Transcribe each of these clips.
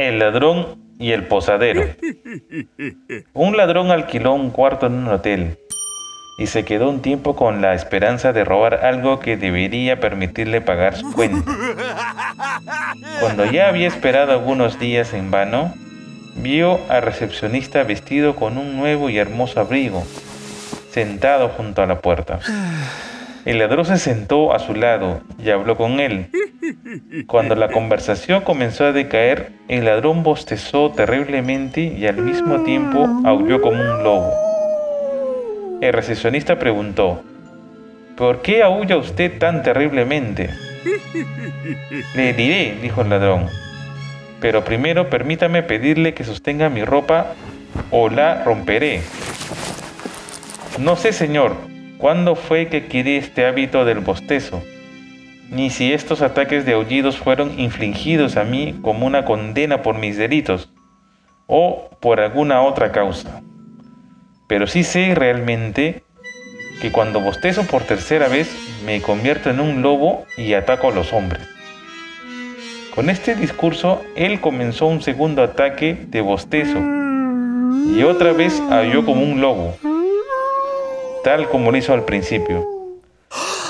El ladrón y el posadero. Un ladrón alquiló un cuarto en un hotel y se quedó un tiempo con la esperanza de robar algo que debería permitirle pagar su cuenta. Cuando ya había esperado algunos días en vano, vio al recepcionista vestido con un nuevo y hermoso abrigo, sentado junto a la puerta. El ladrón se sentó a su lado y habló con él. Cuando la conversación comenzó a decaer, el ladrón bostezó terriblemente y al mismo tiempo aulló como un lobo. El recepcionista preguntó, ¿por qué aúlla usted tan terriblemente? Le diré, dijo el ladrón, pero primero permítame pedirle que sostenga mi ropa o la romperé. No sé, señor, ¿Cuándo fue que adquirí este hábito del bostezo? Ni si estos ataques de aullidos fueron infligidos a mí como una condena por mis delitos o por alguna otra causa. Pero sí sé realmente que cuando bostezo por tercera vez me convierto en un lobo y ataco a los hombres. Con este discurso, él comenzó un segundo ataque de bostezo y otra vez halló como un lobo tal como lo hizo al principio.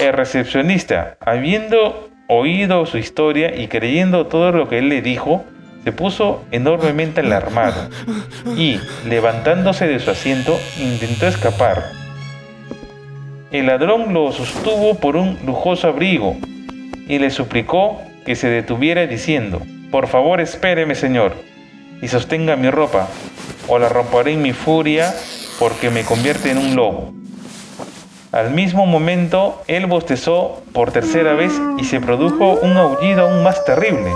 El recepcionista, habiendo oído su historia y creyendo todo lo que él le dijo, se puso enormemente alarmado y, levantándose de su asiento, intentó escapar. El ladrón lo sostuvo por un lujoso abrigo y le suplicó que se detuviera diciendo, por favor espéreme señor, y sostenga mi ropa, o la romperé en mi furia porque me convierte en un lobo. Al mismo momento, él bostezó por tercera vez y se produjo un aullido aún más terrible.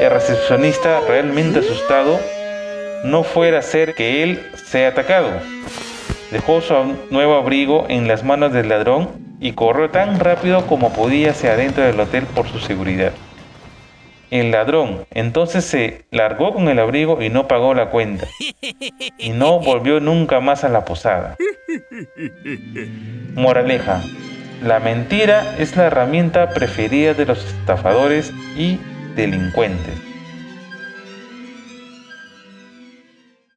El recepcionista, realmente asustado, no fuera a ser que él sea atacado. Dejó su nuevo abrigo en las manos del ladrón y corrió tan rápido como podía hacia adentro del hotel por su seguridad. El ladrón entonces se largó con el abrigo y no pagó la cuenta. Y no volvió nunca más a la posada. Moraleja. La mentira es la herramienta preferida de los estafadores y delincuentes.